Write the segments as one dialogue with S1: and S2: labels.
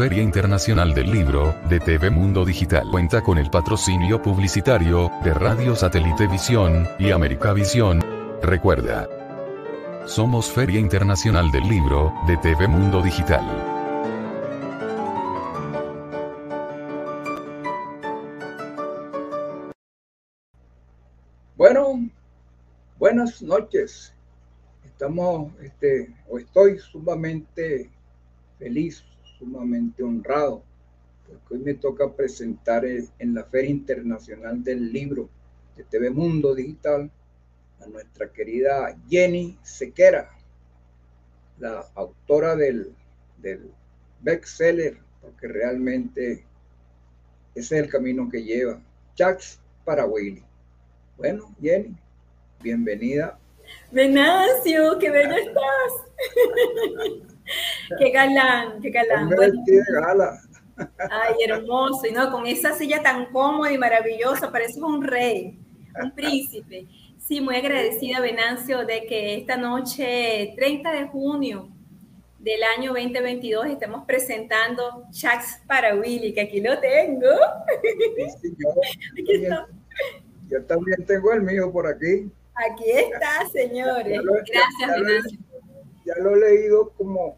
S1: Feria Internacional del Libro, de TV Mundo Digital. Cuenta con el patrocinio publicitario, de Radio Satélite Visión, y América Visión. Recuerda. Somos Feria Internacional del Libro, de TV Mundo Digital.
S2: Bueno, buenas noches. Estamos, este, o estoy sumamente feliz, sumamente honrado, porque hoy me toca presentar en la Feria Internacional del Libro de TV Mundo Digital a nuestra querida Jenny Sequera, la autora del, del bestseller, porque realmente ese es el camino que lleva, Chax para Willy. Bueno, Jenny, bienvenida.
S3: Venancio, qué bello estás. qué galán, qué galán. Ay, hermoso. Y no, con esa silla tan cómoda y maravillosa, pareces un rey, un príncipe. Sí, muy agradecida, Venancio, de que esta noche, 30 de junio del año 2022, estemos presentando Chats para Willy, que aquí lo tengo.
S2: Sí, yo, aquí yo también tengo el mío por aquí.
S3: Aquí está, señores. Gracias, Venancio.
S2: Ya lo he leído como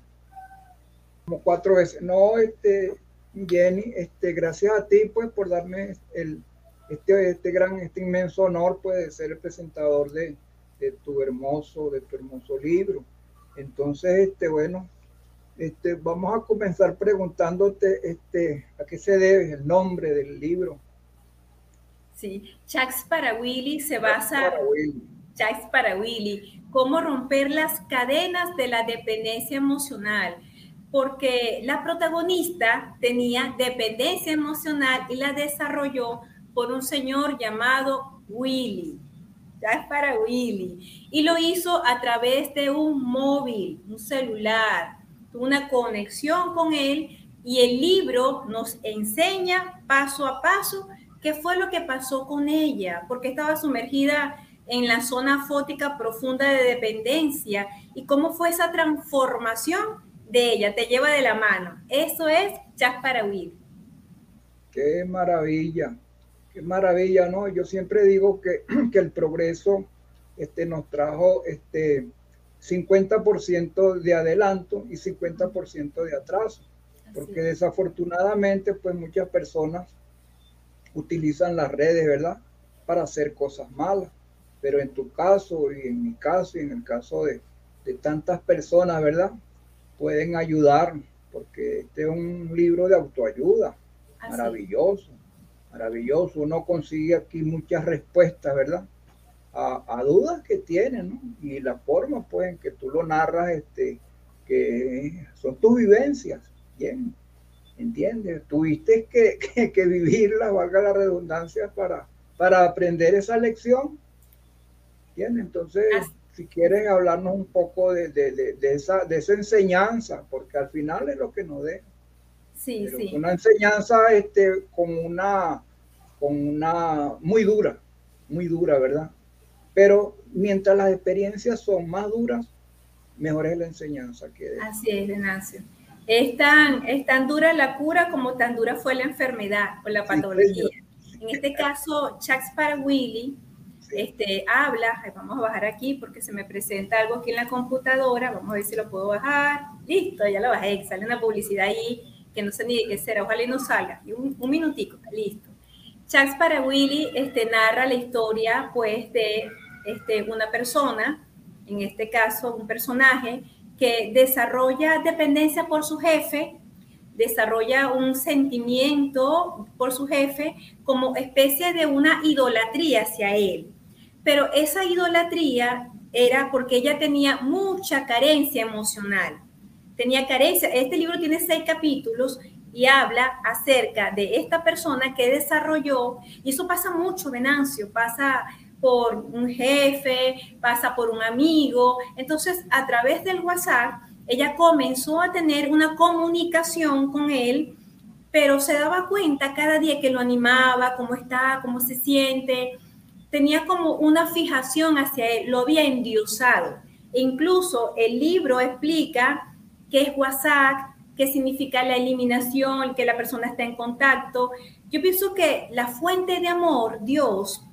S2: como cuatro veces. No, este, Jenny, este, gracias a ti, pues, por darme el, este, este gran, este inmenso honor, pues, de ser el presentador de, de tu hermoso, de tu hermoso libro. Entonces, este, bueno, este, vamos a comenzar preguntándote, este, a qué se debe el nombre del libro.
S3: Sí, Chats para Willy se basa. Para Willy. Chats para Willy. Cómo romper las cadenas de la dependencia emocional porque la protagonista tenía dependencia emocional y la desarrolló por un señor llamado Willy. Ya es para Willy. Y lo hizo a través de un móvil, un celular, una conexión con él y el libro nos enseña paso a paso qué fue lo que pasó con ella, porque estaba sumergida en la zona fótica profunda de dependencia y cómo fue esa transformación de ella, te lleva de la mano. Eso es Jack para huir.
S2: Qué maravilla, qué maravilla, ¿no? Yo siempre digo que, que el progreso este, nos trajo este, 50% de adelanto y 50% de atraso, porque desafortunadamente pues muchas personas utilizan las redes, ¿verdad? Para hacer cosas malas. Pero en tu caso y en mi caso y en el caso de, de tantas personas, ¿verdad? pueden ayudar, porque este es un libro de autoayuda, maravilloso, maravilloso. Uno consigue aquí muchas respuestas, ¿verdad? A, dudas que tienen, ¿no? Y la forma, pues, en que tú lo narras, este, que son tus vivencias, bien, ¿entiendes? Tuviste que, que, que vivirla, valga la redundancia, para, para aprender esa lección, ¿entiendes? Entonces si quieren hablarnos un poco de, esa, de esa enseñanza, porque al final es lo que nos deja.
S3: Sí, sí.
S2: Una enseñanza este, con, una, con una muy dura, muy dura, ¿verdad? Pero mientras las experiencias son más duras, mejor es la enseñanza que
S3: Así es, Venancio. Es tan, es tan dura la cura como tan dura fue la enfermedad o la patología. en este caso, Chuck para Willy este, habla, vamos a bajar aquí porque se me presenta algo aquí en la computadora, vamos a ver si lo puedo bajar, listo, ya lo bajé, sale una publicidad ahí que no sé ni de qué será, ojalá y no salga, un, minutico, listo. Chucks para Willy este, narra la historia pues de este, una persona, en este caso un personaje, que desarrolla dependencia por su jefe, desarrolla un sentimiento por su jefe como especie de una idolatría hacia él pero esa idolatría era porque ella tenía mucha carencia emocional. Tenía carencia. Este libro tiene seis capítulos y habla acerca de esta persona que desarrolló, y eso pasa mucho, Venancio, pasa por un jefe, pasa por un amigo. Entonces, a través del WhatsApp, ella comenzó a tener una comunicación con él, pero se daba cuenta cada día que lo animaba, cómo está, cómo se siente, tenía como una fijación hacia él, lo había endiosado. E incluso el libro explica qué es WhatsApp, qué significa la eliminación, que la persona está en contacto. Yo pienso que la fuente de amor, Dios,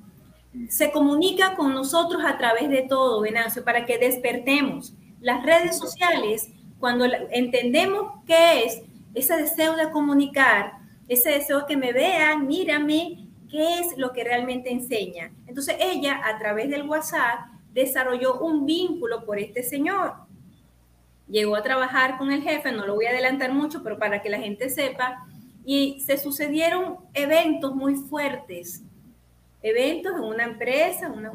S3: se comunica con nosotros a través de todo, Venancio, para que despertemos. Las redes sociales, cuando entendemos qué es ese deseo de comunicar, ese deseo de que me vean, mírame, qué es lo que realmente enseña. Entonces ella, a través del WhatsApp, desarrolló un vínculo por este señor. Llegó a trabajar con el jefe, no lo voy a adelantar mucho, pero para que la gente sepa, y se sucedieron eventos muy fuertes, eventos en una empresa, una,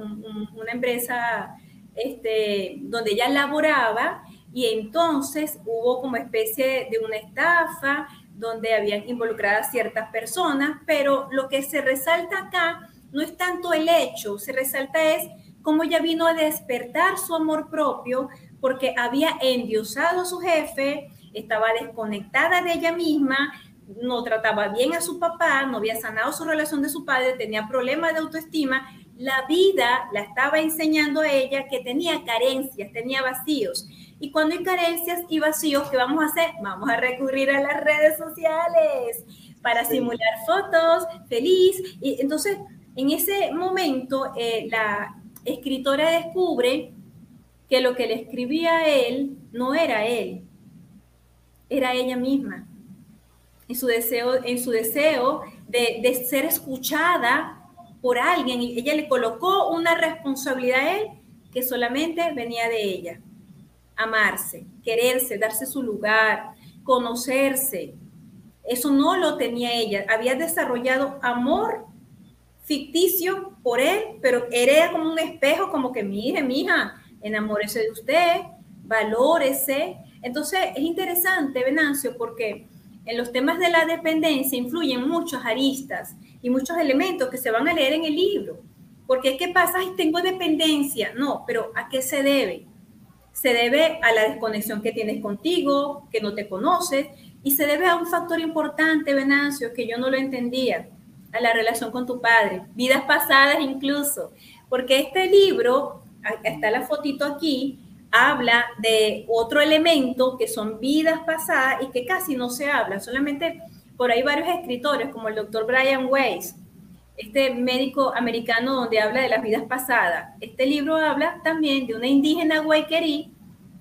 S3: empresa este, donde ella laboraba, y entonces hubo como especie de una estafa, donde habían involucradas ciertas personas, pero lo que se resalta acá no es tanto el hecho, se resalta es cómo ella vino a despertar su amor propio porque había endiosado a su jefe, estaba desconectada de ella misma, no trataba bien a su papá, no había sanado su relación de su padre, tenía problemas de autoestima. La vida la estaba enseñando a ella que tenía carencias, tenía vacíos. Y cuando hay carencias y vacíos, ¿qué vamos a hacer? Vamos a recurrir a las redes sociales para simular fotos, feliz. Y entonces, en ese momento, eh, la, escritora descubre que lo que le escribía a él no era él, era ella misma. En su deseo, en su deseo de, de ser escuchada por alguien, y ella le colocó una responsabilidad a él que solamente venía de ella. Amarse, quererse, darse su lugar, conocerse. Eso no lo tenía ella. Había desarrollado amor ficticio por él, pero era como un espejo, como que mire, mija, enamórese de usted, valórese. Entonces es interesante, Venancio, porque en los temas de la dependencia influyen muchos aristas y muchos elementos que se van a leer en el libro. Porque ¿qué pasa? Ay, tengo dependencia. No, pero ¿a qué se debe? Se debe a la desconexión que tienes contigo, que no te conoces, y se debe a un factor importante, Venancio, que yo no lo entendía a la relación con tu padre, vidas pasadas incluso, porque este libro, está la fotito aquí, habla de otro elemento que son vidas pasadas y que casi no se habla, solamente por ahí varios escritores como el doctor Brian Weiss, este médico americano donde habla de las vidas pasadas. Este libro habla también de una indígena guayquerí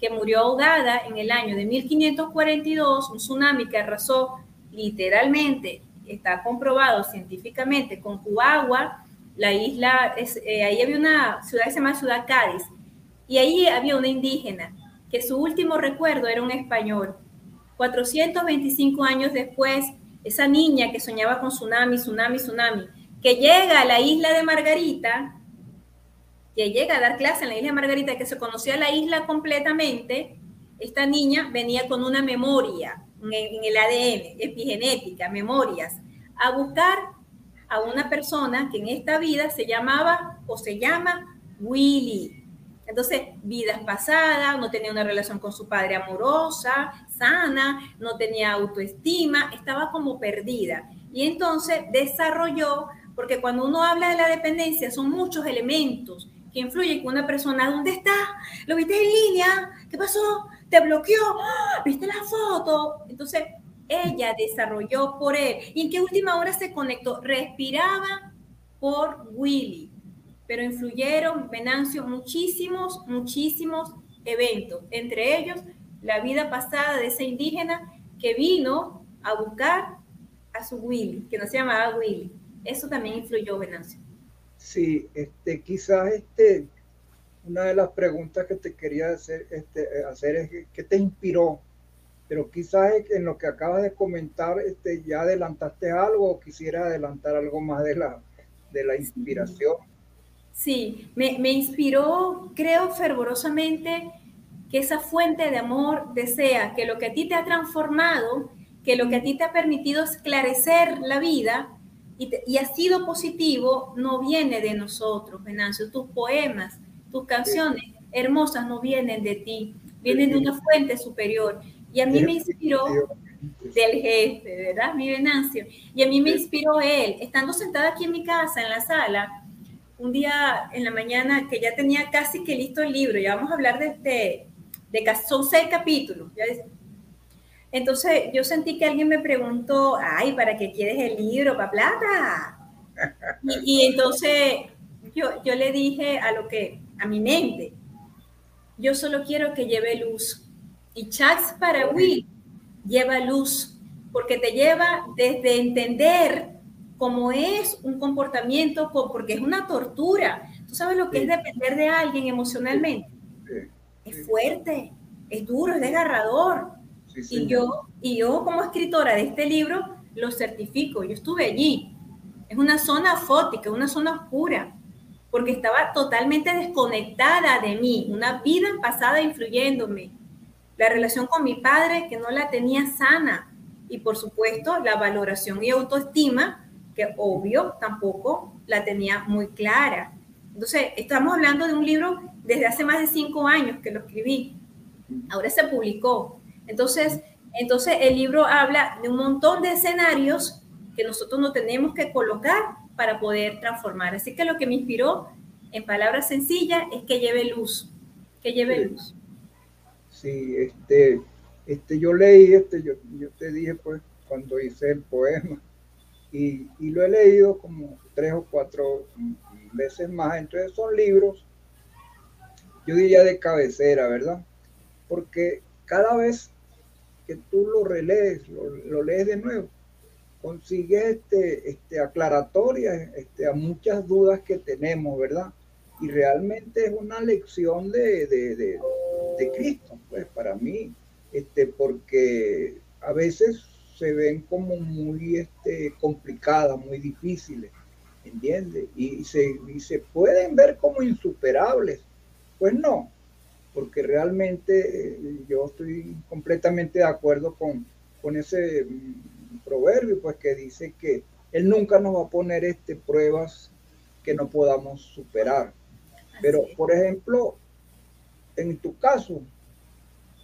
S3: que murió ahogada en el año de 1542, un tsunami que arrasó literalmente está comprobado científicamente con Cuagua, la isla, eh, ahí había una ciudad que se llama Ciudad Cádiz, y ahí había una indígena, que su último recuerdo era un español. 425 años después, esa niña que soñaba con tsunami, tsunami, tsunami, que llega a la isla de Margarita, que llega a dar clase en la isla de Margarita, que se conocía la isla completamente, esta niña venía con una memoria, en, el ADN, epigenética, memorias, a buscar a una persona que en esta vida se llamaba o se llama Willy. Entonces, vidas pasadas, no tenía una relación con su padre amorosa, sana, no tenía autoestima, estaba como perdida. Y entonces desarrolló, porque cuando uno habla de la dependencia son muchos elementos que influyen con una persona, ¿dónde está? ¿Lo viste en línea? ¿Qué pasó? te bloqueó, ¡Ah! ¿viste la foto? Entonces, ella desarrolló por él. ¿Y en qué última hora se conectó? Respiraba por Willy, pero influyeron, Venancio, muchísimos, muchísimos eventos, entre ellos la vida pasada de ese indígena que vino a buscar a su Willy, que no se llamaba Willy. Eso también influyó, Venancio.
S2: Sí, este, quizás este, una de las preguntas que te quería hacer, este, hacer es qué te inspiró, pero quizás en lo que acabas de comentar este, ya adelantaste algo o quisiera adelantar algo más de la, de la inspiración.
S3: Sí, me, me inspiró, creo fervorosamente, que esa fuente de amor desea que lo que a ti te ha transformado, que lo que a ti te ha permitido esclarecer la vida y, y ha sido positivo, no viene de nosotros, Venancio, tus poemas, tus canciones hermosas no vienen de ti, vienen de una fuente superior. Y a mí me inspiró del jefe, ¿verdad? Mi Venancio. Y a mí me inspiró él, estando sentada aquí en mi casa, en la sala, un día en la mañana que ya tenía casi que listo el libro, ya vamos a hablar de, este, de, son seis capítulos. Entonces yo sentí que alguien me preguntó, ay, ¿para qué quieres el libro? ¿Para plata? Y, y entonces yo, yo le dije a lo que, a mi mente, yo solo quiero que lleve luz. Y Chax Will lleva luz, porque te lleva desde entender cómo es un comportamiento, porque es una tortura. ¿Tú sabes lo que es depender de alguien emocionalmente? Es fuerte, es duro, es desgarrador. Y, yo, y yo como escritora de este libro lo certifico, yo estuve allí. Es una zona fótica, una zona oscura porque estaba totalmente desconectada de mí, una vida pasada influyéndome, la relación con mi padre que no la tenía sana y por supuesto la valoración y autoestima que obvio tampoco la tenía muy clara. Entonces, estamos hablando de un libro desde hace más de cinco años que lo escribí. Ahora se publicó. Entonces, entonces el libro habla de un montón de escenarios que nosotros no tenemos que colocar para poder transformar. Así que lo que me inspiró, en palabras sencillas, es que lleve luz, que lleve luz.
S2: Sí, este, este, yo leí, este, yo, yo te dije pues cuando hice el poema y, y lo he leído como tres o cuatro veces más. Entonces son libros, yo diría de cabecera, ¿verdad? Porque cada vez que tú lo relees, lo, lees de nuevo, consigue este, este, aclaratoria este, a muchas dudas que tenemos, ¿verdad? Y realmente es una lección de, de, de, Cristo, pues para mí, este, porque a veces se ven como muy este, complicadas, muy difíciles, ¿entiendes? Y se, y se pueden ver como insuperables. Pues no, porque realmente eh, yo estoy completamente de acuerdo con, con ese proverbio, pues que dice que Él nunca nos va a poner este, pruebas que no podamos superar. Pero, por ejemplo, en tu caso,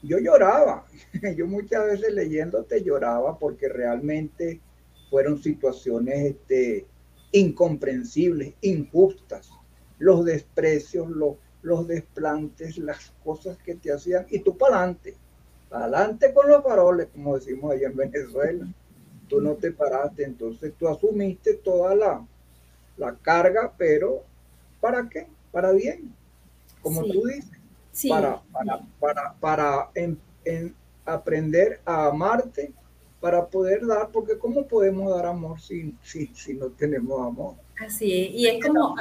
S2: yo lloraba. Yo muchas veces leyéndote lloraba porque realmente fueron situaciones este, incomprensibles, injustas. Los desprecios, los, los desplantes, las cosas que te hacían. Y tú para adelante, para adelante con los faroles, como decimos allá en Venezuela tú no te paraste, entonces tú asumiste toda la, la carga, pero ¿para qué? Para bien, como tú dices, para, para, para, para en, aprender a amarte, para poder dar, porque ¿cómo podemos dar amor si, si, si no tenemos amor?
S3: Así es, y es como...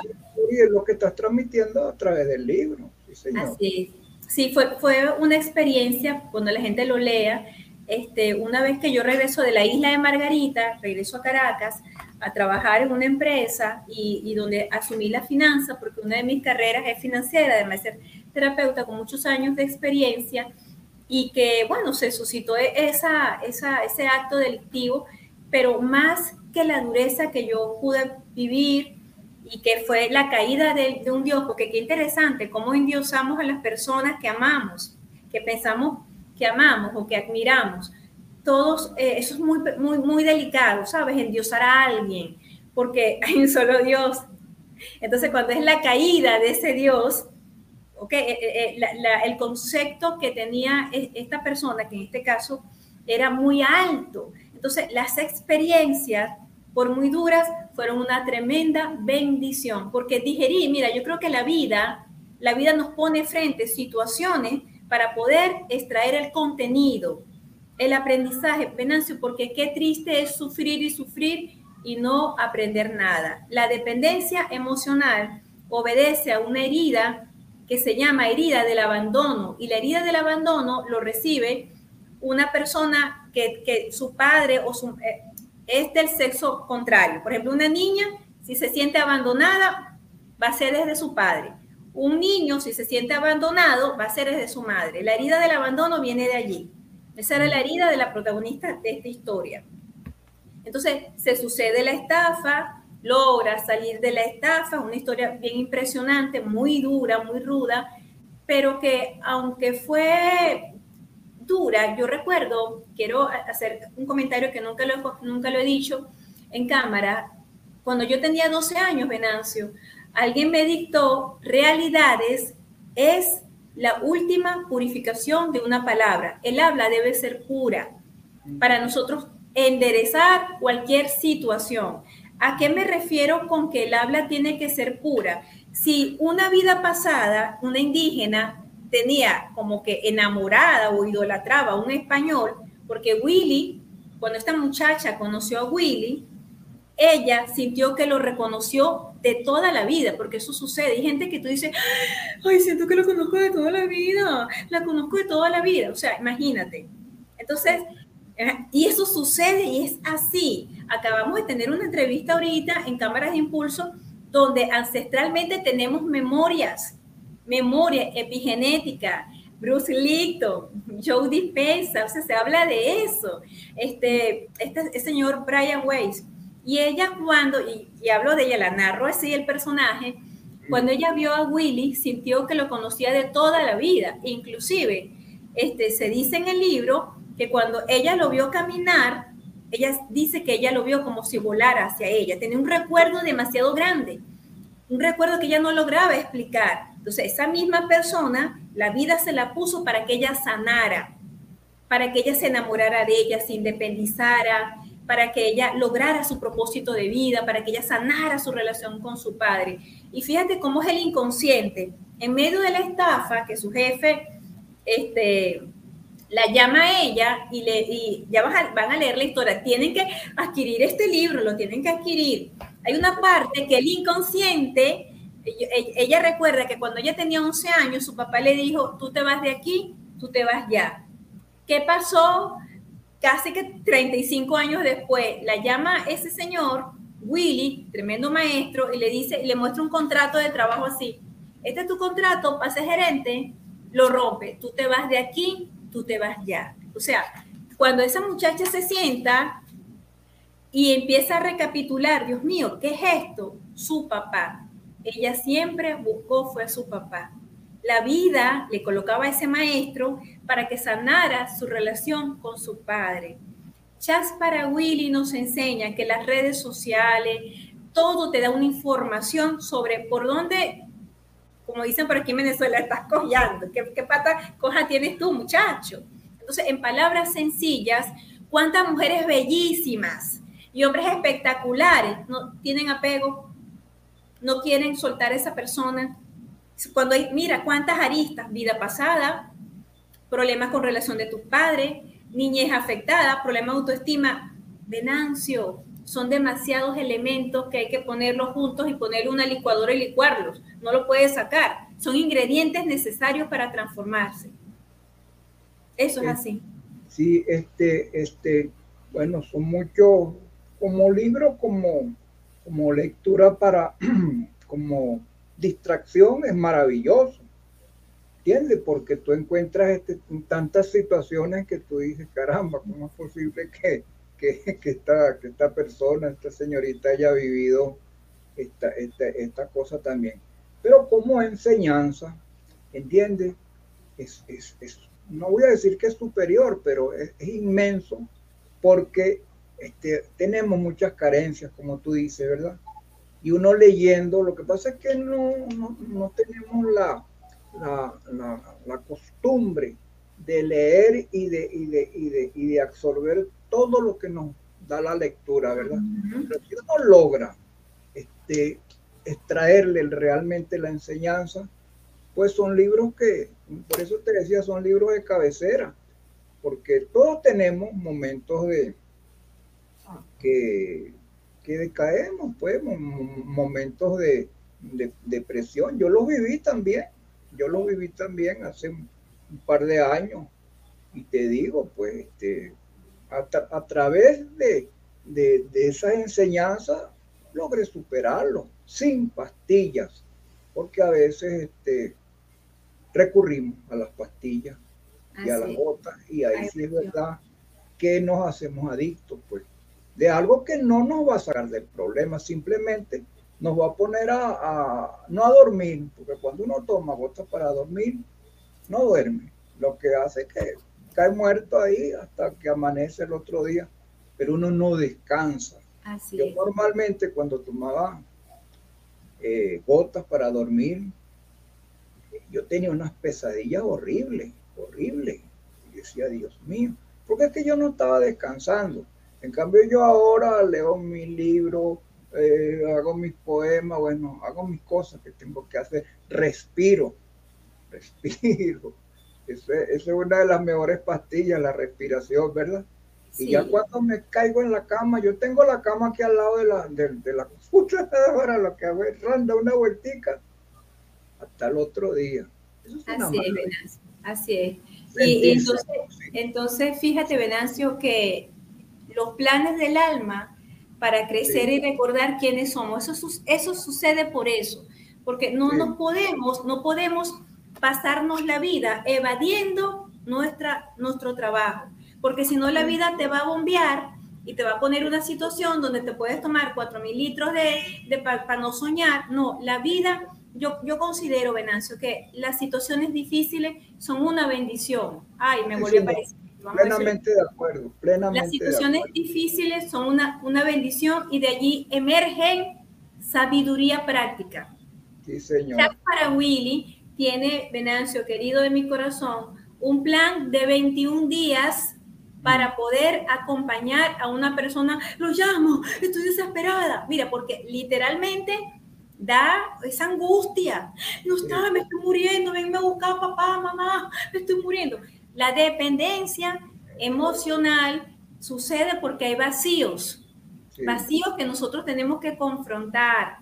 S2: Y es lo que estás transmitiendo a través del libro. Sí,
S3: Así es. Sí, fue, fue una experiencia, cuando la gente lo lea, este, una vez que yo regreso de la isla de Margarita, regreso a Caracas a trabajar en una empresa y, donde asumí la finanza, porque una de mis carreras es financiera, además de ser terapeuta con muchos años de experiencia, y que, bueno, se suscitó esa, ese acto delictivo, pero más que la dureza que yo pude vivir y que fue la caída de, de un Dios, porque qué interesante, cómo endiosamos a las personas que amamos, que pensamos que amamos o que admiramos, todos, eh, eso es muy, muy, muy delicado, ¿sabes? Endiosar a alguien, porque hay un solo Dios. Entonces, cuando es la caída de ese Dios, okay, eh, eh, el concepto que tenía esta persona, que en este caso era muy alto. Entonces, las experiencias, por muy duras, fueron una tremenda bendición, porque digerí, mira, yo creo que la vida, la vida nos pone frente situaciones para poder extraer el contenido, el aprendizaje, Venancio, porque qué triste es sufrir y sufrir y no aprender nada. La dependencia emocional obedece a una herida que se llama herida del abandono y la herida del abandono lo recibe una persona que, su padre o su, eh, es del sexo contrario. Por ejemplo, una niña, si se siente abandonada, va a ser desde su padre. Un niño, si se siente abandonado, va a ser desde su madre. La herida del abandono viene de allí. Esa era la herida de la protagonista de esta historia. Entonces, se sucede la estafa, logra salir de la estafa, una historia bien impresionante, muy dura, muy ruda, pero que aunque fue dura, yo recuerdo, quiero hacer un comentario que nunca lo, nunca lo he dicho en cámara, cuando yo tenía 12 años, Venancio, alguien me dictó, realidades es la última purificación de una palabra. El habla debe ser pura. para nosotros enderezar cualquier situación. ¿A qué me refiero con que el habla tiene que ser pura? Si una vida pasada, una indígena tenía como que enamorada o idolatraba a un español, porque Willy, cuando esta muchacha conoció a Willy, ella sintió que lo reconoció de toda la vida, porque eso sucede. Hay gente que tú dices, ay, siento que lo conozco de toda la vida, la conozco de toda la vida. O sea, imagínate. Entonces, y eso sucede y es así. Acabamos de tener una entrevista ahorita en Cámaras de Impulso donde ancestralmente tenemos memorias, memoria epigenética, Bruce Lipton, Joe Dispenza, o sea, se habla de eso. Este, este, este señor Brian Weiss. Y ella cuando, y, y, hablo de ella, la narro así el personaje, cuando ella vio a Willy, sintió que lo conocía de toda la vida. Inclusive, este, se dice en el libro que cuando ella lo vio caminar, ella dice que ella lo vio como si volara hacia ella. Tenía un recuerdo demasiado grande, un recuerdo que ella no lograba explicar. Entonces, esa misma persona, la vida se la puso para que ella sanara, para que ella se enamorara de ella, se independizara, para que ella lograra su propósito de vida, para que ella sanara su relación con su padre. Y fíjate cómo es el inconsciente. En medio de la estafa que su jefe este, la llama a ella y, le, y ya van a, leer la historia. Tienen que adquirir este libro, lo tienen que adquirir. Hay una parte que el inconsciente, ella, recuerda que cuando ella tenía 11 años, su papá le dijo, tú te vas de aquí, tú te vas ya. ¿Qué pasó? Casi que 35 años después, la llama ese señor, Willy, tremendo maestro, y le dice, y le muestra un contrato de trabajo así. Este es tu contrato, pase gerente, lo rompe. Tú te vas de aquí, tú te vas ya. O sea, cuando esa muchacha se sienta y empieza a recapitular, Dios mío, ¿qué es esto? Su papá. Ella siempre buscó fue a su papá. La vida le colocaba a ese maestro para que sanara su relación con su padre. Chas para Willy nos enseña que las redes sociales, todo te da una información sobre por dónde como dicen por aquí en Venezuela, estás cojeando. ¿Qué, ¿Qué, pata coja tienes tú, muchacho? Entonces, en palabras sencillas, ¿cuántas mujeres bellísimas y hombres espectaculares no tienen apego? No quieren soltar a esa persona. Cuando mira, cuántas aristas, vida pasada, problemas con relación de tus padres, niñez afectada, problemas de autoestima, Venancio, son demasiados elementos que hay que ponerlos juntos y ponerle una licuadora y licuarlos. No lo puedes sacar. Son ingredientes necesarios para transformarse. Eso es así.
S2: Sí, este, este, bueno, son muchos, como libro, como, como lectura para, como distracción, es maravilloso. ¿Entiendes? Porque tú encuentras este, tantas situaciones que tú dices, caramba, ¿cómo es posible que, que, esta, que esta persona, esta señorita haya vivido esta, esta, esta cosa también. Pero como enseñanza, ¿entiendes? Es, es, es, no voy a decir que es superior, pero es, inmenso porque este, tenemos muchas carencias, como tú dices, ¿verdad? Y uno leyendo, lo que pasa es que no, no, no tenemos la, la, la, la, costumbre de leer y de, y de, y de, y de absorber todo lo que nos da la lectura, ¿verdad? Pero si uno logra este, extraerle realmente la enseñanza, pues son libros que, por eso te decía, son libros de cabecera, porque todos tenemos momentos de que, que decaemos, pues, momentos de, de depresión. Yo los viví también, yo los viví también hace un par de años, y te digo, pues, este, a, través de, de, de esas enseñanzas logré superarlo sin pastillas, porque a veces este, recurrimos a las pastillas y a las gotas, y ahí sí es verdad que nos hacemos adictos, pues, de algo que no nos va a sacar del problema, simplemente nos va a poner a, a no a dormir, porque cuando uno toma gotas para dormir, no duerme, lo que hace que cae muerto ahí hasta que amanece el otro día, pero uno no descansa. Yo normalmente cuando tomaba eh, gotas para dormir, yo tenía unas pesadillas horribles, horribles. Y decía, Dios mío, porque es que yo no estaba descansando. En cambio yo ahora leo mi libro, eh, hago mis poemas, bueno, hago mis cosas que tengo que hacer, respiro, respiro. Esa es una de las mejores pastillas, la respiración, ¿verdad? Y ya cuando me caigo en la cama, yo tengo la cama aquí al lado de la, de, la computadora, lo que hago es randa una vueltica hasta el otro día.
S3: así es, así es. Y, entonces, entonces, fíjate, Venancio, que los planes del alma para crecer y recordar quiénes somos, eso, eso sucede por eso, porque no nos podemos, no podemos pasarnos la vida evadiendo nuestra, nuestro trabajo porque si no la vida te va a bombear y te va a poner una situación donde te puedes tomar 4 mil litros de, para no soñar. No, la vida, yo, yo considero, Venancio, que las situaciones difíciles son una bendición. Ay, me volvió a parecer.
S2: Plenamente de acuerdo, plenamente
S3: Las situaciones difíciles son una, una bendición y de allí emergen sabiduría práctica.
S2: Sí, señor.
S3: para Willy tiene, Venancio, querido de mi corazón, un plan de 21 días para poder acompañar a una persona, lo llamo, estoy desesperada. Mira, porque literalmente da esa angustia. No está, me estoy muriendo, venme a buscar papá, mamá, me estoy muriendo. La dependencia emocional sucede porque hay vacíos, vacíos que nosotros tenemos que confrontar.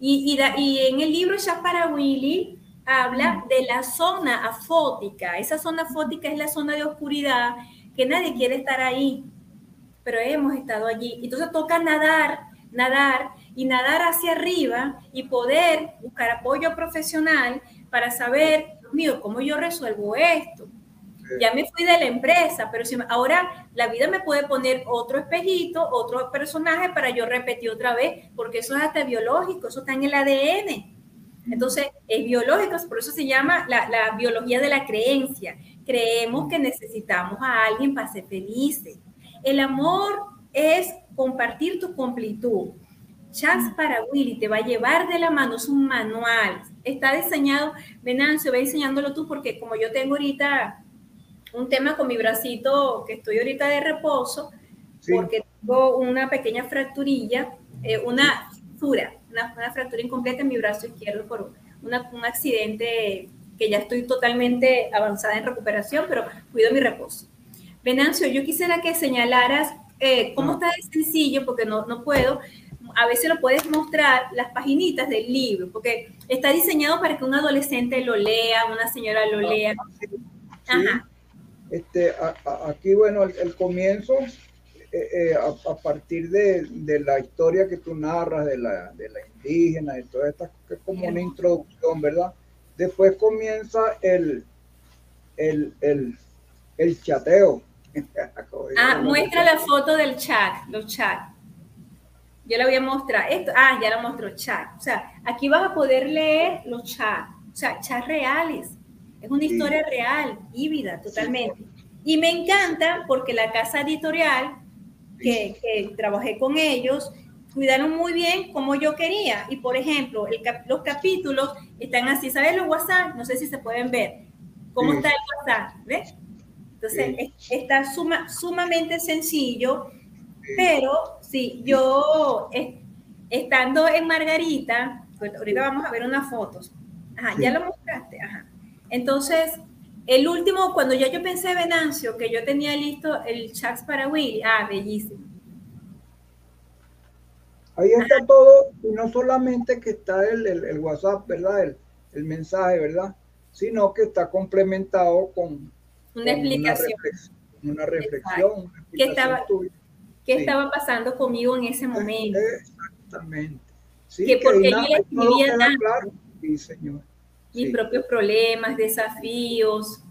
S3: Y, y, en el libro para Willy habla de la zona afótica. Esa zona afótica es la zona de oscuridad que nadie quiere estar ahí, pero hemos estado allí. Entonces toca nadar, nadar y nadar hacia arriba y poder buscar apoyo profesional para saber, Dios mío, ¿cómo yo resuelvo esto? Ya me fui de la empresa, pero si ahora la vida me puede poner otro espejito, otro personaje para yo repetir otra vez, porque eso es hasta biológico, eso está en el ADN. Entonces, es biológico, por eso se llama la, la biología de la creencia creemos que necesitamos a alguien para ser felices. El amor es compartir tu completud. Chats para Willy te va a llevar de la mano, es un manual. Está diseñado, Venancio, ve diseñándolo tú porque como yo tengo ahorita un tema con mi bracito, que estoy ahorita de reposo, porque tengo una pequeña fracturilla, eh, una fractura, una, fractura incompleta en mi brazo izquierdo por un accidente que ya estoy totalmente avanzada en recuperación, pero cuido mi reposo. Venancio, yo quisiera que señalaras eh, cómo está de sencillo, porque no, no puedo, a veces lo puedes mostrar las paginitas del libro, porque está diseñado para que un adolescente lo lea, una señora lo ah, lea.
S2: Ajá. Este, aquí, bueno, el, comienzo, eh, eh, a, partir de, de, la historia que tú narras de la, de la indígena, de todas estas, que es como una introducción, ¿verdad? Después comienza el, el, el, el chateo.
S3: ah, muestra la foto del chat, los chats. Yo la voy a mostrar. Esto, ah, ya la mostró chat. O sea, aquí vas a poder leer los chats. O sea, chats reales. Es una historia real, híbrida, totalmente. Y me encanta porque la casa editorial que, que trabajé con ellos cuidaron muy bien como yo quería. Y por ejemplo, los capítulos están así. ¿Sabes los WhatsApp? No sé si se pueden ver. ¿Cómo está el WhatsApp? ¿Ves? Entonces, está suma, sumamente sencillo, pero sí, yo estando en Margarita, pues ahorita vamos a ver unas fotos. Ajá, ya lo mostraste. Ajá. Entonces, el último, cuando ya yo pensé, Venancio, que yo tenía listo el chat para Willy, ah, bellísimo
S2: Ahí está todo, y no solamente que está el, el, WhatsApp, ¿verdad? El, el, mensaje, ¿verdad? Sino que está complementado con
S3: una explicación.
S2: Una reflexión.
S3: ¿Qué, estaba, ¿Qué estaba pasando conmigo en ese momento?
S2: Exactamente.
S3: Sí, que porque yo escribía
S2: claro. Sí, señor.
S3: Mis propios problemas, desafíos,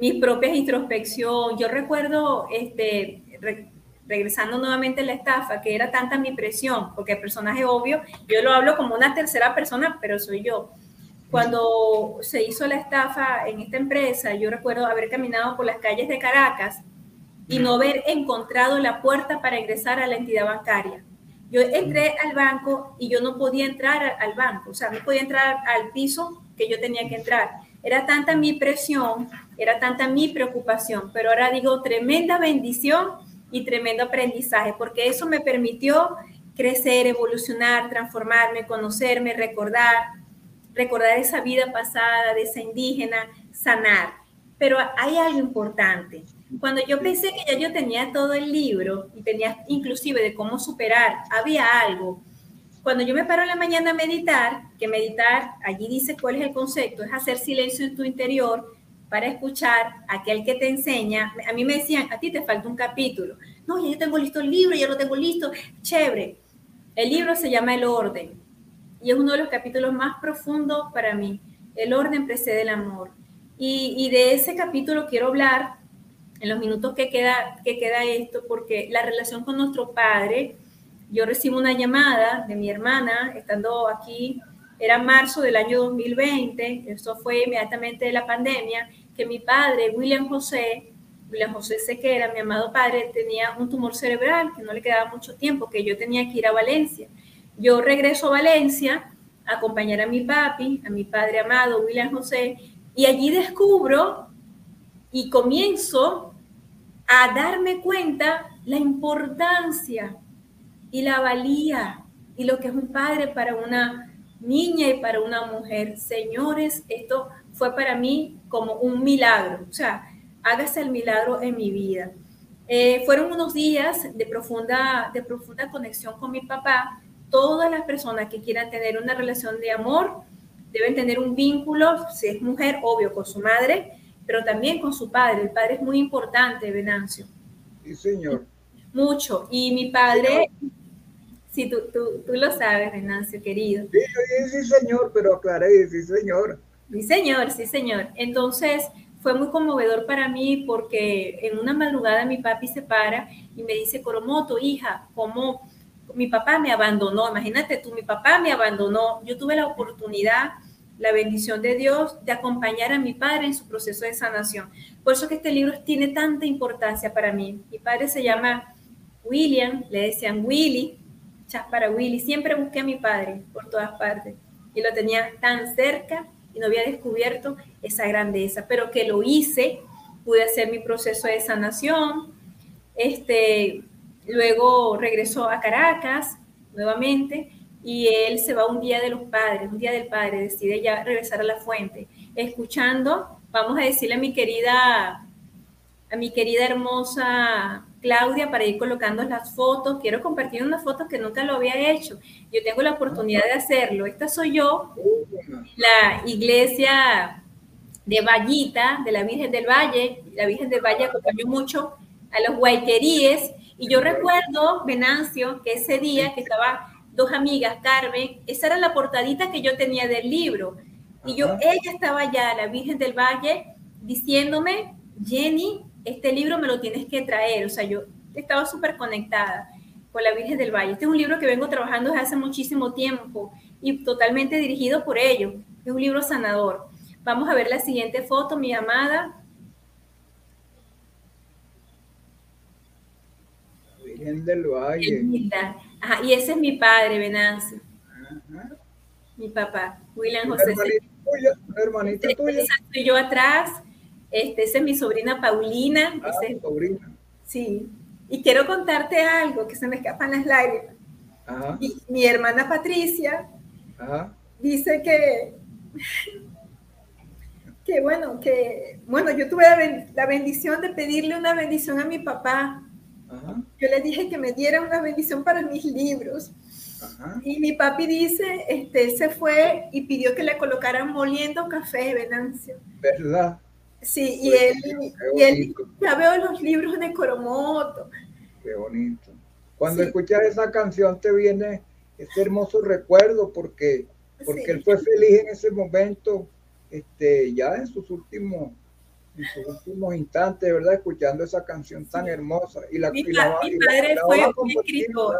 S3: mis propias introspección. Yo recuerdo, este, regresando nuevamente a la estafa, que era tanta mi presión, porque el personaje obvio, yo lo hablo como una tercera persona, pero soy yo. Cuando se hizo la estafa en esta empresa, yo recuerdo haber caminado por las calles de Caracas y no haber encontrado la puerta para ingresar a la entidad bancaria. Yo entré al banco y yo no podía entrar al banco, o sea, no podía entrar al piso que yo tenía que entrar. era tanta mi presión, era tanta mi preocupación, pero ahora digo tremenda bendición y tremendo aprendizaje, porque eso me permitió crecer, evolucionar, transformarme, conocerme, recordar, recordar esa vida pasada de esa indígena, sanar. Pero hay algo importante. Cuando yo pensé que ya yo tenía todo el libro y tenía inclusive de cómo superar, había algo. Cuando yo me paro en la mañana a meditar, que meditar, allí dice cuál es el concepto, es hacer silencio en tu interior para escuchar a aquel que te enseña. A mí me decían, a ti te falta un capítulo. No, ya yo tengo listo el libro, ya lo tengo listo. Chévere. El libro se llama El orden y es uno de los capítulos más profundos para mí. El orden precede el amor. Y, y de ese capítulo quiero hablar en los minutos que queda, que queda esto, porque la relación con nuestro padre, yo recibo una llamada de mi hermana, estando aquí, era marzo del año 2020, eso fue inmediatamente de la pandemia, que mi padre, William José, William José Sequera, mi amado padre, tenía un tumor cerebral que no le quedaba mucho tiempo, que yo tenía que ir a Valencia. Yo regreso a Valencia a acompañar a mi papi, a mi padre amado, William José, y allí descubro y comienzo a darme cuenta la importancia y la valía y lo que es un padre para una niña y para una mujer. Señores, esto fue para mí como un milagro. O sea, hágase el milagro en mi vida. Eh, fueron unos días de profunda, de profunda conexión con mi papá. Todas las personas que quieran tener una relación de amor deben tener un vínculo, si es mujer, obvio, con su madre, pero también con su padre. El padre es muy importante, Venancio.
S2: Sí, señor.
S3: Mucho. Y mi padre, sí, tú, tú, tú lo sabes, Venancio, querido.
S2: Sí, sí, señor, pero aclaré, sí, señor.
S3: Sí, señor, sí, señor. Entonces, fue muy conmovedor para mí porque en una madrugada mi papi se para y me dice, Coromoto, hija, ¿cómo mi papá me abandonó? Imagínate tú, mi papá me abandonó. Yo tuve la oportunidad la bendición de Dios de acompañar a mi padre en su proceso de sanación. Por eso que este libro tiene tanta importancia para mí. Mi padre se llama William, le decían Willy, chas para Willy. Siempre busqué a mi padre por todas partes y lo tenía tan cerca y no había descubierto esa grandeza, pero que lo hice, pude hacer mi proceso de sanación. Este, luego regresó a Caracas nuevamente y él se va un día de los padres, un día del padre, decide ya regresar a la fuente, escuchando, vamos a decirle a mi querida, a mi querida hermosa Claudia para ir colocando las fotos. Quiero compartir unas fotos que nunca lo había hecho. Yo tengo la oportunidad de hacerlo. Esta soy yo, la iglesia de Vallita, de la Virgen del Valle. La Virgen del Valle acompañó mucho a los guayqueríes. Y yo recuerdo, Venancio, que ese día que estaba dos amigas, Carmen, esa era la portadita que yo tenía del libro. Y yo, ella estaba allá, la Virgen del Valle, diciéndome, Jenny, este libro me lo tienes que traer. O sea, yo estaba súper conectada con la Virgen del Valle. Este es un libro que vengo trabajando desde hace muchísimo tiempo y totalmente dirigido por ello. Es un libro sanador. Vamos a ver la siguiente foto, mi amada.
S2: Virgen del Valle
S3: y ese es mi padre, Venancio. Mi papá, William José.
S2: Hermanita tuya, hermanita este, tuya.
S3: Estoy yo atrás. Este, esa es mi sobrina Paulina.
S2: Ah, sobrina.
S3: Sí. Y quiero contarte algo que se me escapan las lágrimas. Ajá. Y, mi hermana Patricia Ajá. dice que, que bueno, que bueno, yo tuve la bendición de pedirle una bendición a mi papá yo le dije que me diera una bendición para mis libros. Y mi papi dice, este, se fue y pidió que le colocaran moliendo café, Venancio.
S2: ¿Verdad?
S3: Sí, y él, y él, ya veo los libros de Coromoto.
S2: Qué bonito. Cuando escuchas esa canción te viene este hermoso recuerdo porque, porque él fue feliz en ese momento, este, ya en sus últimos en sus últimos instantes, ¿verdad? Escuchando esa canción tan hermosa. Y la,
S3: mi,
S2: la,
S3: padre fue escritor.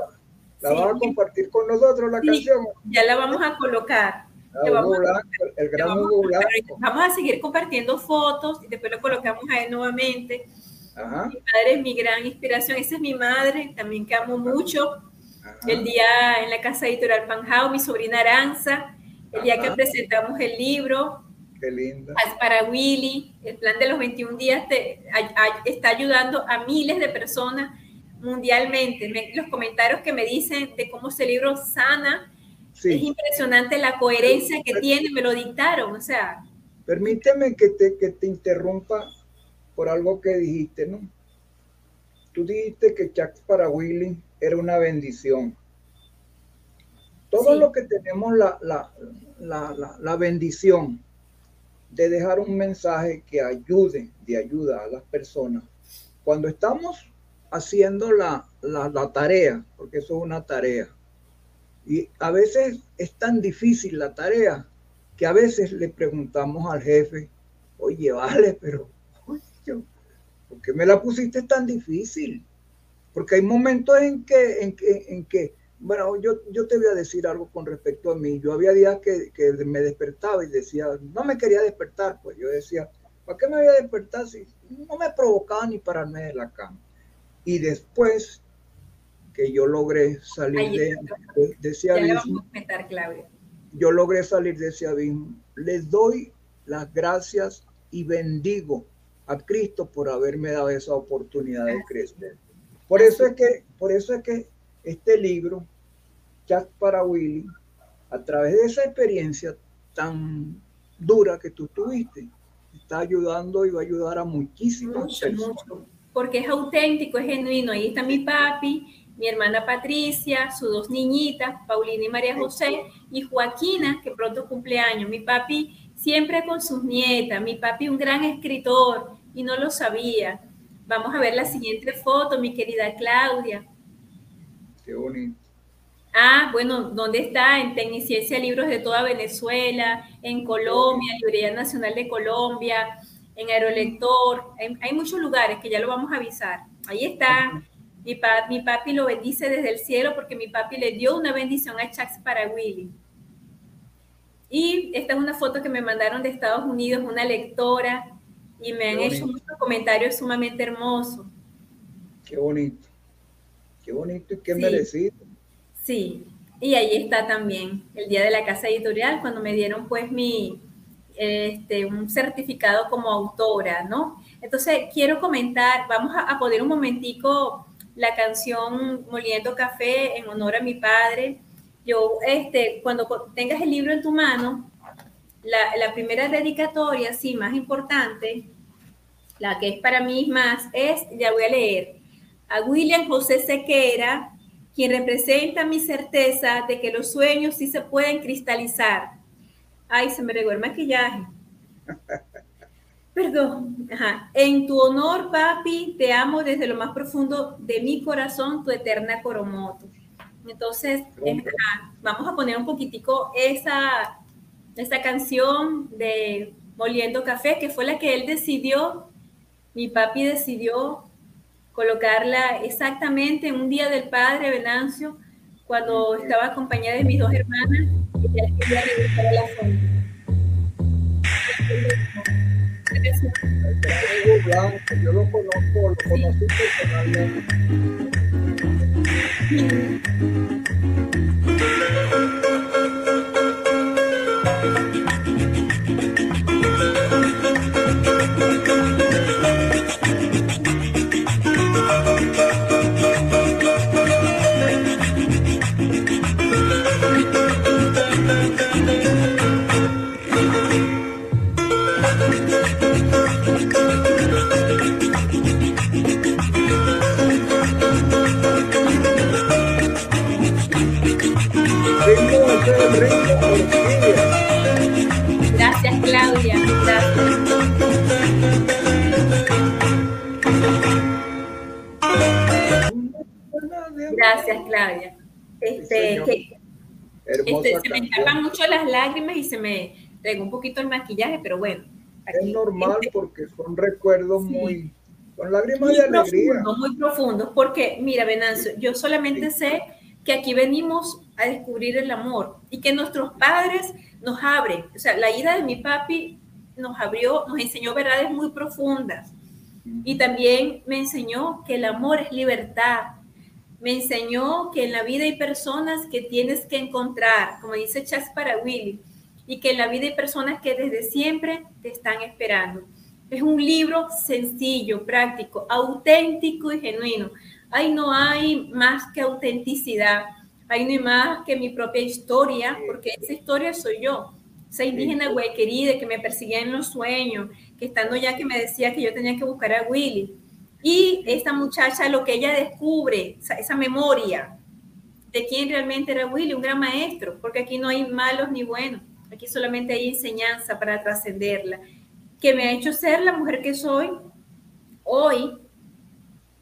S2: La, la vas a compartir con nosotros la canción.
S3: Ya la vamos a colocar.
S2: Vamos Blanco, el gran Hugo Blanco.
S3: Vamos a seguir compartiendo fotos y después lo colocamos ahí nuevamente. Ajá. Mi padre es mi gran inspiración. Esa es mi madre, también que amo mucho. Ajá. El día en la casa editorial Panjao, mi sobrina Aranza, el día que presentamos el libro,
S2: qué linda.
S3: Para Willy, el plan de los 21 días te, está ayudando a miles de personas mundialmente. los comentarios que me dicen de cómo ese libro sana, es impresionante la coherencia que tiene, me lo dictaron, o sea.
S2: Permíteme que te, que te interrumpa por algo que dijiste, ¿no? Tú dijiste que Chuck para Willy era una bendición. Todo lo que tenemos la, la, la, la, bendición de dejar un mensaje que ayude, de ayuda a las personas. Cuando estamos haciendo la, la, tarea, porque eso es una tarea, y a veces es tan difícil la tarea que a veces le preguntamos al jefe, oye, vale, pero ¿por qué me la pusiste tan difícil? Porque hay momentos en que, en que bueno, yo, yo te voy a decir algo con respecto a mí. Yo había días que, que me despertaba y decía, no me quería despertar, pues yo decía, ¿para qué me voy a despertar si no me provocaba ni pararme de la cama? Y después que yo logré salir de, de, ese abismo, yo logré salir de ese abismo, les doy las gracias y bendigo a Cristo por haberme dado esa oportunidad de crecer. Por eso es que, por eso es que este libro, Chat para Willy, a través de esa experiencia tan dura que tú tuviste, está ayudando y va a ayudar a muchísimas personas.
S3: porque es auténtico, es genuino. Ahí está mi papi, mi hermana Patricia, sus dos niñitas, Paulina y María José, y Joaquina, que pronto cumple años. Mi papi siempre con sus nietas, mi papi un gran escritor y no lo sabía. Vamos a ver la siguiente foto, mi querida Claudia.
S2: Qué bonito.
S3: Ah, bueno, ¿dónde está? En Tecniciencia Libros de toda Venezuela, en Colombia, Librería Nacional de Colombia, en Aerolector. Hay, muchos lugares que ya lo vamos a avisar. Ahí está. Mi, mi papi lo bendice desde el cielo porque mi papi le dio una bendición a Chax para Willy. Y esta es una foto que me mandaron de Estados Unidos, una lectora, y me han hecho muchos comentarios sumamente hermosos.
S2: Qué bonito. Qué bonito y qué merecido.
S3: Sí, y ahí está también el día de la casa editorial, cuando me dieron pues mi, este, un certificado como autora, ¿no? Entonces, quiero comentar, vamos a, poner un momentico la canción Moliendo Café en honor a mi padre. Yo, este, cuando tengas el libro en tu mano, la, la primera dedicatoria, sí, más importante, la que es para mí más, es, ya voy a leer, a William José Sequera, quien representa mi certeza de que los sueños sí se pueden cristalizar. Ay, se me regó el maquillaje. Perdón. En tu honor, papi, te amo desde lo más profundo de mi corazón, tu eterna Coromoto. Entonces, vamos a poner un poquitico esa, esa canción de Moliendo Café, que fue la que él decidió, mi papi decidió colocarla exactamente en un día del padre Venancio, cuando estaba acompañada de mis dos hermanas, y ya quería regresar a la fuente.
S2: Yo lo conozco, lo conocí personalmente.
S3: Un poquito el maquillaje, pero bueno.
S2: es normal porque son recuerdos muy, son lágrimas de alegría.
S3: muy profundos, porque mira, Venancio, yo solamente sé que aquí venimos a descubrir el amor y que nuestros padres nos abren. O sea, la ida de mi papi nos abrió, nos enseñó verdades muy profundas y también me enseñó que el amor es libertad. Me enseñó que en la vida hay personas que tienes que encontrar, como dice Chas para Willy, y que en la vida hay personas que desde siempre te están esperando. Es un libro sencillo, práctico, auténtico y genuino. Ahí no hay más que autenticidad, ahí no hay más que mi propia historia, porque esa historia soy yo. Esa indígena querida que me perseguía en los sueños, que estando ya que me decía que yo tenía que buscar a Willy. Y esta muchacha, lo que ella descubre, esa memoria de quién realmente era Willy, un gran maestro, porque aquí no hay malos ni buenos, aquí solamente hay enseñanza para trascenderla, que me ha hecho ser la mujer que soy hoy,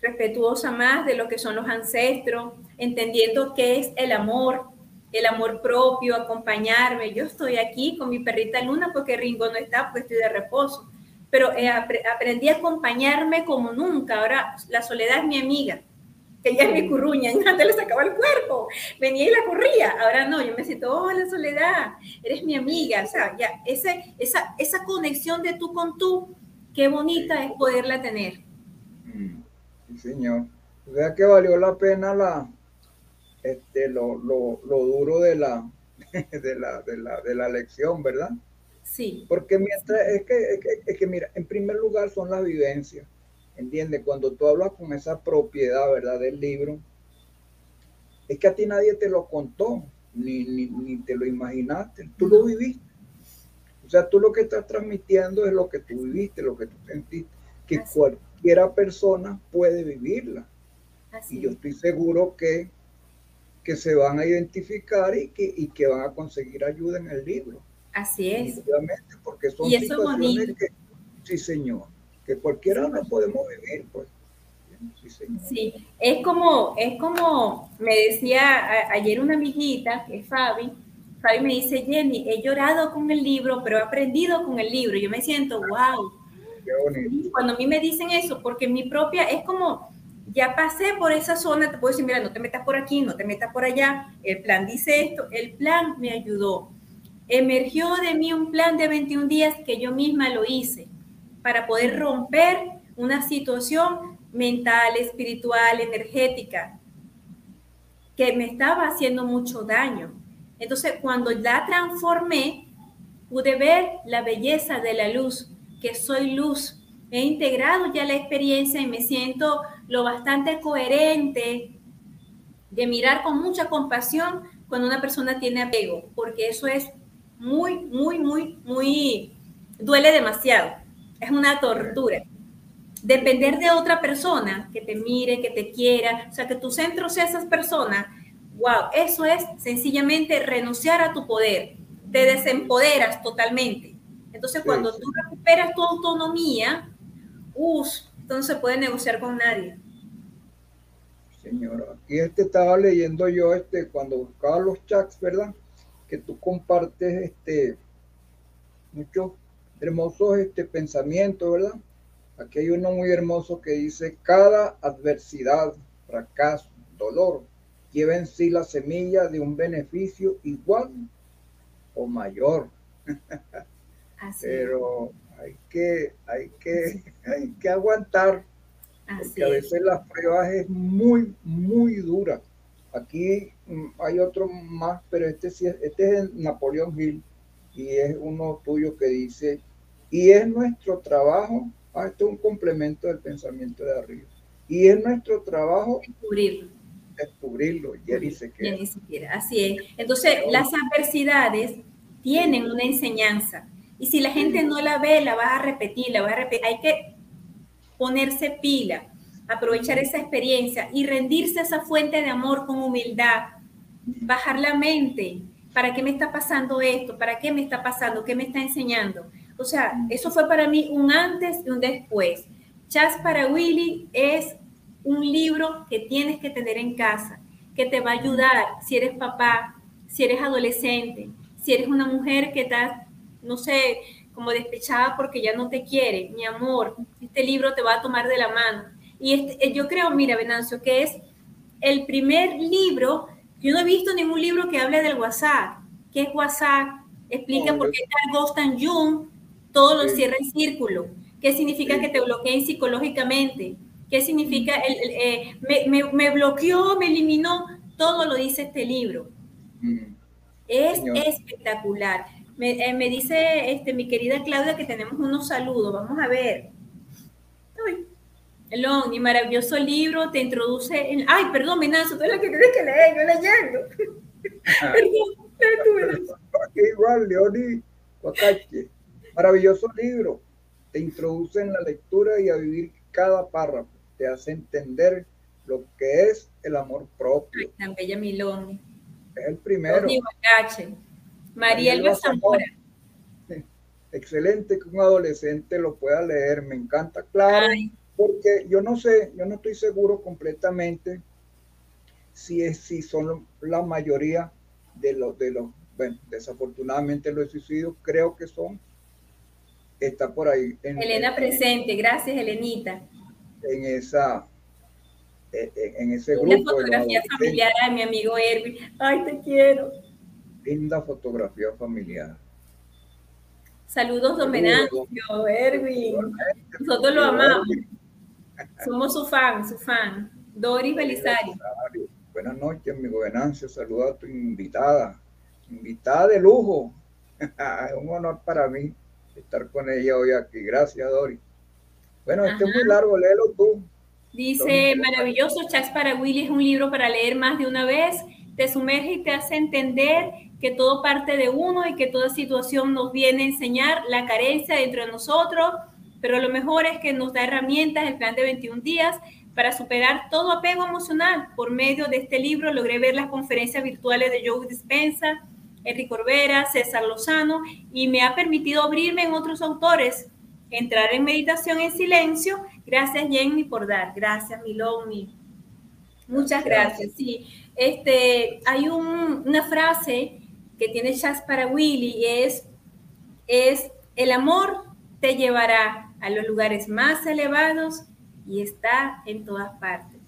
S3: respetuosa más de lo que son los ancestros, entendiendo qué es el amor, el amor propio, acompañarme. Yo estoy aquí con mi perrita Luna porque Ringo no está, porque estoy de reposo. Pero aprendí a acompañarme como nunca. Ahora la soledad es mi amiga. Ella es mi curruña, antes le sacaba el cuerpo, venía y la corría. Ahora no, yo me siento, oh, la soledad, eres mi amiga. O sea, ya, ese, esa, esa conexión de tú con tú, qué bonita es poderla tener.
S2: Sí, señor. Vea que valió la pena la, este, lo, lo, lo duro de la, de la, de, la, de la lección, ¿verdad?
S3: Sí.
S2: Porque mientras, es que, es que, es que, mira, en primer lugar son las vivencias, ¿entiendes? Cuando tú hablas con esa propiedad, ¿verdad? Del libro, es que a ti nadie te lo contó, ni, ni, ni te lo imaginaste, tú lo viviste. O sea, tú lo que estás transmitiendo es lo que tú viviste, lo que tú sentiste, que Así. cualquiera persona puede vivirla. Así. Y yo estoy seguro que que se van a identificar y que, y que van a conseguir ayuda en el libro.
S3: Así es.
S2: Porque son y eso situaciones que, sí señor, que cualquiera no podemos vivir, pues.
S3: Sí, es como, es como me decía ayer una amiguita, que es Fabi, Fabi me dice, Jenny, he llorado con el libro, pero he aprendido con el libro. Yo me siento, wow. Qué bonito. Cuando a mí me dicen eso, porque mi propia, es como, ya pasé por esa zona, te puedo decir, mira, no te metas por aquí, no te metas por allá, el plan dice esto, el plan me ayudó. Emergió de mí un plan de 21 días que yo misma lo hice para poder romper una situación mental, espiritual, energética, que me estaba haciendo mucho daño. Entonces, cuando la transformé, pude ver la belleza de la luz, que soy luz. He integrado ya la experiencia y me siento lo bastante coherente de mirar con mucha compasión cuando una persona tiene apego, porque eso es muy, muy, muy, muy, duele demasiado. Es una tortura. Depender de otra persona que te mire, que te quiera, o sea, que tu centro sea esas personas, wow, eso es sencillamente renunciar a tu poder, te desempoderas totalmente. Entonces, cuando tú recuperas tu autonomía, uff, entonces se puede negociar con nadie.
S2: Señora, aquí este estaba leyendo yo este cuando buscaba los chats, ¿verdad? Que tú compartes este muchos hermosos este pensamientos, ¿verdad? Aquí hay uno muy hermoso que dice cada adversidad, fracaso, dolor lleva en sí la semilla de un beneficio igual o mayor. Pero hay que, hay que, hay que aguantar porque a veces las pruebas es muy, muy dura. Aquí mm, hay otro más, pero este, sí, este es Napoleón Hill y es uno tuyo que dice, y es nuestro trabajo, ah, este es un complemento del pensamiento de arriba, y es nuestro trabajo
S3: descubrirlo.
S2: Descubrirlo, y
S3: se queda. Así es. Entonces, las adversidades tienen una enseñanza. Y si la gente no la ve, la va a repetir, la va a repetir. Hay que ponerse pila, aprovechar esa experiencia y rendirse a esa fuente de amor con humildad, bajar la mente, ¿para qué me está pasando esto? ¿Para qué me está pasando? ¿Qué me está enseñando? O sea, eso fue para mí un antes y un después. Chas para Willy es un libro que tienes que tener en casa, que te va a ayudar si eres papá, si eres adolescente, si eres una mujer que está, no sé, como despechada porque ya no te quiere, mi amor, este libro te va a tomar de la mano. Y este, eh, yo creo, mira, Venancio, que es el primer libro, yo no he visto ningún libro que hable del WhatsApp. ¿Qué es WhatsApp? Explica por qué Ghost and Jung, todo lo cierra en círculo. ¿Qué significa que te bloqueen psicológicamente? ¿Qué significa? El, eh, me, me, bloqueó, me eliminó. Todo lo dice este libro. Es espectacular Me, eh, me, dice este, mi querida Claudia que tenemos unos saludos. Vamos a ver. Uy. El Omni, maravilloso libro, te introduce en... Ay, perdón, Menazo, tú es la que tienes que leer, yo leyendo.
S2: perdón, Aquí igual, Leoni Maravilloso libro. Te introduce en la lectura y a vivir cada párrafo. Te hace entender lo que es el amor propio.
S3: Ay, tan bella Milón.
S2: Es el primero.
S3: María Elba Zamora.
S2: Excelente que un adolescente lo pueda leer. Me encanta, claro. Porque yo no sé, yo no estoy seguro completamente si, es, si son la mayoría de los, de los, bueno, desafortunadamente los suicidios creo que son, está por ahí.
S3: Elena presente, gracias Elenita.
S2: En esa, en ese grupo. Una
S3: fotografía familiar de mi amigo Erwin. Ay, te quiero.
S2: Linda fotografía familiar.
S3: Saludos, don Venancio, Erwin. Nosotros lo amamos. Somos su fan, su fan. Doris Belisario.
S2: Buenas noches, mi Venancio. Saludos a tu invitada. Invitada de lujo. es un honor para mí estar con ella hoy aquí. Gracias, Doris. Bueno, este es muy largo, léelo tú.
S3: Dice, maravilloso, Chats para Willy es un libro para leer más de una vez. Te sumerge y te hace entender que todo parte de uno y que toda situación nos viene a enseñar la carencia dentro de nosotros, pero lo mejor es que nos da herramientas, el plan de 21 días, para superar todo apego emocional. Por medio de este libro logré ver las conferencias virtuales de Joe Dispensa, Enrique Corbera, César Lozano, y me ha permitido abrirme en otros autores, entrar en meditación en silencio Gracias, Jenny, por dar. Gracias, Miloni. Muchas gracias. Sí, este, hay una frase que tiene Chas para Willy y es, es, el amor te llevará a los lugares más elevados y está en todas partes.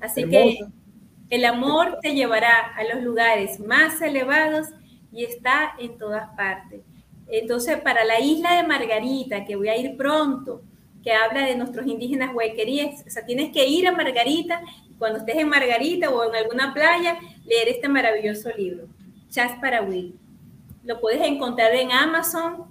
S3: Así que el amor te llevará a los lugares más elevados y está en todas partes. Entonces, para la isla de Margarita, que voy a ir pronto, que habla de nuestros indígenas huayqueríes. O sea, tienes que ir a Margarita, cuando estés en Margarita o en alguna playa, leer este maravilloso libro, Chas para Will. Lo puedes encontrar en Amazon.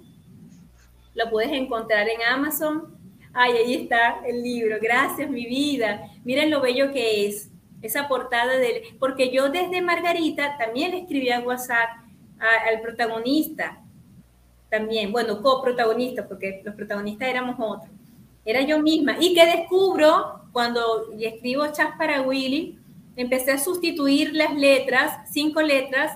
S3: Lo puedes encontrar en Amazon. Ay, ahí está el libro. Gracias, mi vida. Miren lo bello que es. Esa portada del... Porque yo desde Margarita también le escribí a WhatsApp al protagonista. También, bueno, coprotagonista, porque los protagonistas éramos otros era yo misma. Y que descubro cuando escribo chat para Willy, empecé a sustituir las letras, cinco letras,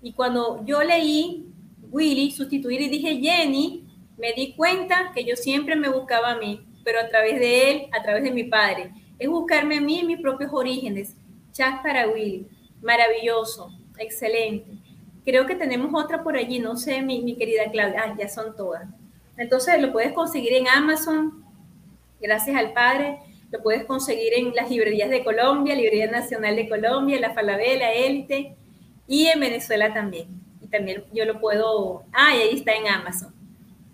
S3: y cuando yo leí Willy sustituir y dije Jenny, me di cuenta que yo siempre me buscaba a mí, pero a través de él, a través de mi padre. Es buscarme a mí mis propios orígenes. Chat para Willy, maravilloso, excelente. Creo que tenemos otra por allí, no sé, mi, mi querida Claudia. Ah, ya son todas. Entonces lo puedes conseguir en Amazon, gracias al Padre, lo puedes conseguir en las librerías de Colombia, Librería Nacional de Colombia, La Falabella, Élite y en Venezuela también. Y también yo lo puedo, ah, y ahí está en Amazon.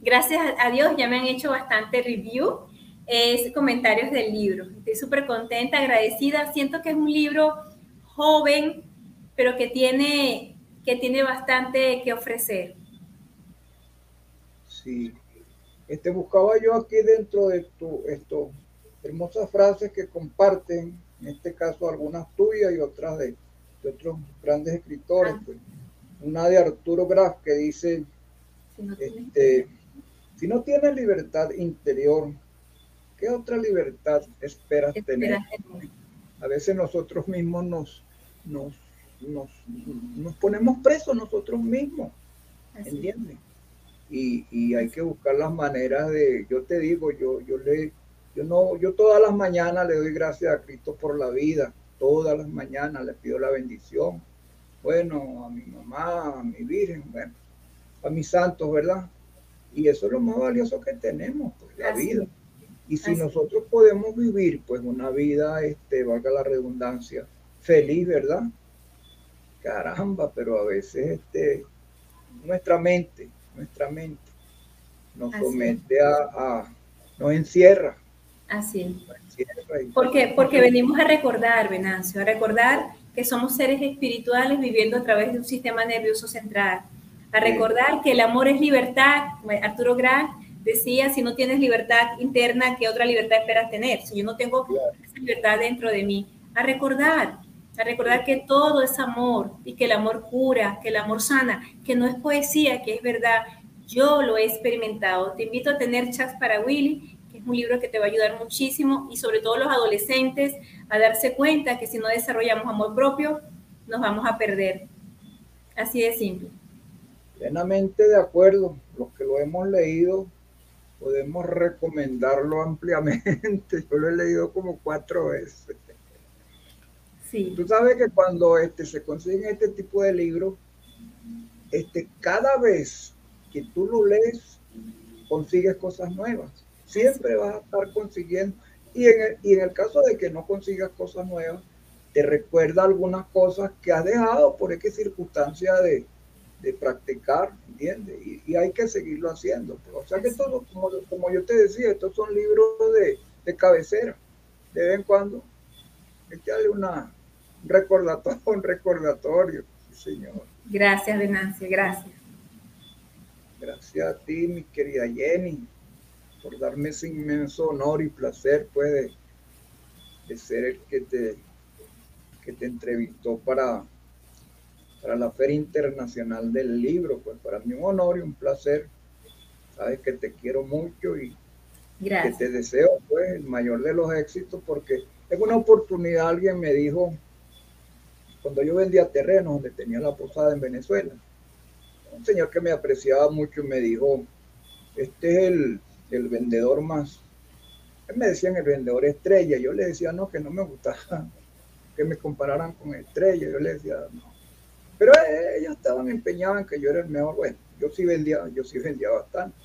S3: Gracias a Dios ya me han hecho bastante review, es comentarios del libro. Estoy súper contenta, agradecida. Siento que es un libro joven, pero que tiene, que tiene bastante que ofrecer.
S2: Sí, este, buscaba yo aquí dentro de tu, esto, hermosas frases que comparten, en este caso algunas tuyas y otras de, otros grandes escritores. Ah. Pues. Una de Arturo Graf que dice, si no, este, si no tienes libertad interior, ¿qué otra libertad esperas tener? A veces nosotros mismos nos, nos, nos, ponemos presos nosotros mismos, ¿entiendes? y, hay que buscar las maneras de, yo te digo, yo, yo le, yo no, yo todas las mañanas le doy gracias a Cristo por la vida, todas las mañanas le pido la bendición, bueno, a mi mamá, a mi Virgen, bueno, a mis santos, ¿verdad? Y eso es lo más valioso que tenemos, pues, la vida. Y si nosotros podemos vivir, pues, una vida, este, valga la redundancia, feliz, ¿verdad? Caramba, pero a veces, este, nuestra mente, nuestra mente, nos somete a, nos encierra.
S3: Así porque, porque venimos a recordar, Venancio, a recordar que somos seres espirituales viviendo a través de un sistema nervioso central, a recordar que el amor es libertad. Arturo Grant decía, si no tienes libertad interna, ¿qué otra libertad esperas tener? Si yo no tengo esa libertad dentro de mí, a recordar, a recordar que todo es amor y que el amor cura, que el amor sana, que no es poesía, que es verdad. Yo lo he experimentado. Te invito a tener Chats para Willy, que es un libro que te va a ayudar muchísimo y sobre todo los adolescentes a darse cuenta que si no desarrollamos amor propio, nos vamos a perder. Así de simple.
S2: Plenamente de acuerdo. Los que lo hemos leído podemos recomendarlo ampliamente. Yo lo he leído como cuatro veces. Sí. Tú sabes que cuando este, se consiguen este tipo de libros, este, cada vez que tú lo lees, consigues cosas nuevas. Siempre vas a estar consiguiendo. Y en, el, y en el caso de que no consigas cosas nuevas, te recuerda algunas cosas que has dejado por qué circunstancia de, de practicar, ¿entiendes? Y, hay que seguirlo haciendo. O sea que todo, como, yo te decía, estos son libros de, de cabecera. De vez en cuando, echarle una, un recordatorio, un recordatorio, señor.
S3: Gracias, Venancio, gracias.
S2: Gracias a ti, mi querida Jenny, por darme ese inmenso honor y placer, pues, de, ser el que te, que te entrevistó para para la Feria Internacional del Libro. Pues para mí un honor y un placer. Sabes que te quiero mucho y que te deseo pues el mayor de los éxitos porque en una oportunidad alguien me dijo, cuando yo vendía terrenos donde tenía la posada en Venezuela, un señor que me apreciaba mucho me dijo, este es el, vendedor más, él me decían el vendedor estrella, yo le decía no, que no me gustaba que me compararan con estrella, yo le decía no, pero ellos estaban empeñados en que yo era el mejor. Bueno, yo sí vendía, yo sí vendía bastante.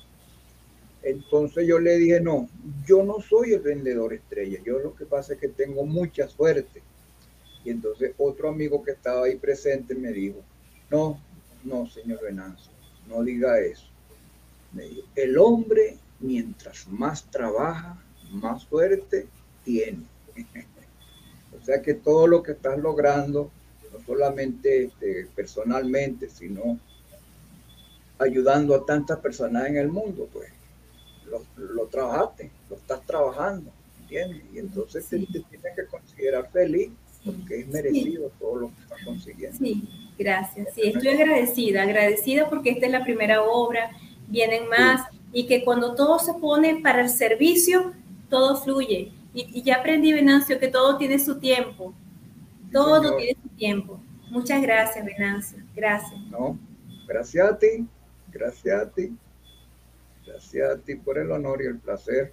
S2: Entonces yo le dije, no, yo no soy el vendedor estrella. Yo lo que pasa es que tengo mucha suerte. Y entonces otro amigo que estaba ahí presente me dijo, no, no, señor Venancio, no diga eso. Me dijo, el hombre mientras más trabaja, más suerte tiene. o sea que todo lo que estás logrando no solamente este, personalmente, sino ayudando a tantas personas en el mundo, pues lo, trabajaste, lo estás trabajando, ¿entiendes? Y entonces te, tienes que considerar feliz porque es merecido todo lo que estás consiguiendo.
S3: Sí, gracias. Sí, estoy agradecida, agradecida porque esta es la primera obra, vienen más y que cuando todo se pone para el servicio, todo fluye. Y, y ya aprendí, Venancio, que todo tiene su tiempo. Todo tiene su tiempo. Muchas gracias, Venancio. Gracias.
S2: No, gracias a ti. Gracias a ti. Gracias a ti por el honor y el placer.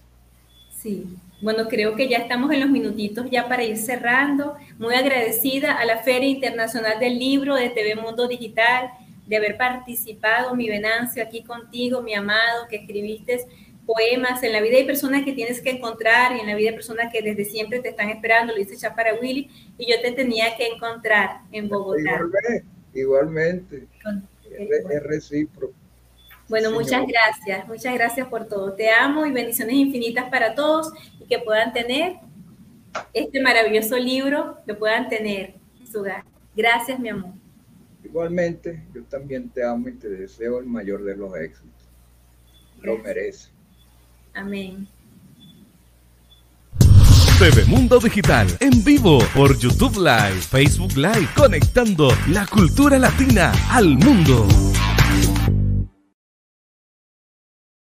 S3: Sí, bueno, creo que ya estamos en los minutitos ya para ir cerrando. Muy agradecida a la Feria Internacional del Libro de TV Mundo Digital de haber participado, mi Venancio, aquí contigo, mi amado, que escribiste poemas. En la vida hay personas que tienes que encontrar y en la vida hay personas que desde siempre te están esperando, lo dice Chapara Willy, y yo te tenía que encontrar en Bogotá.
S2: Igualmente, es, recíproco.
S3: Bueno, muchas gracias, muchas gracias por todo. Te amo y bendiciones infinitas para todos y que puedan tener este maravilloso libro, lo puedan tener en su hogar. Gracias, mi amor.
S2: Igualmente, yo también te amo y te deseo el mayor de los éxitos. Lo mereces.
S3: Amén.
S1: TV Mundo Digital en vivo por YouTube Live, Facebook Live, conectando la cultura latina al mundo.